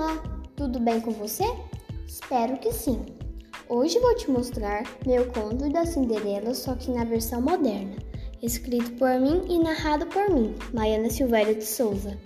Olá, tudo bem com você? Espero que sim. Hoje vou te mostrar meu conto da Cinderela, só que na versão moderna, escrito por mim e narrado por mim, Maiana Silveira de Souza.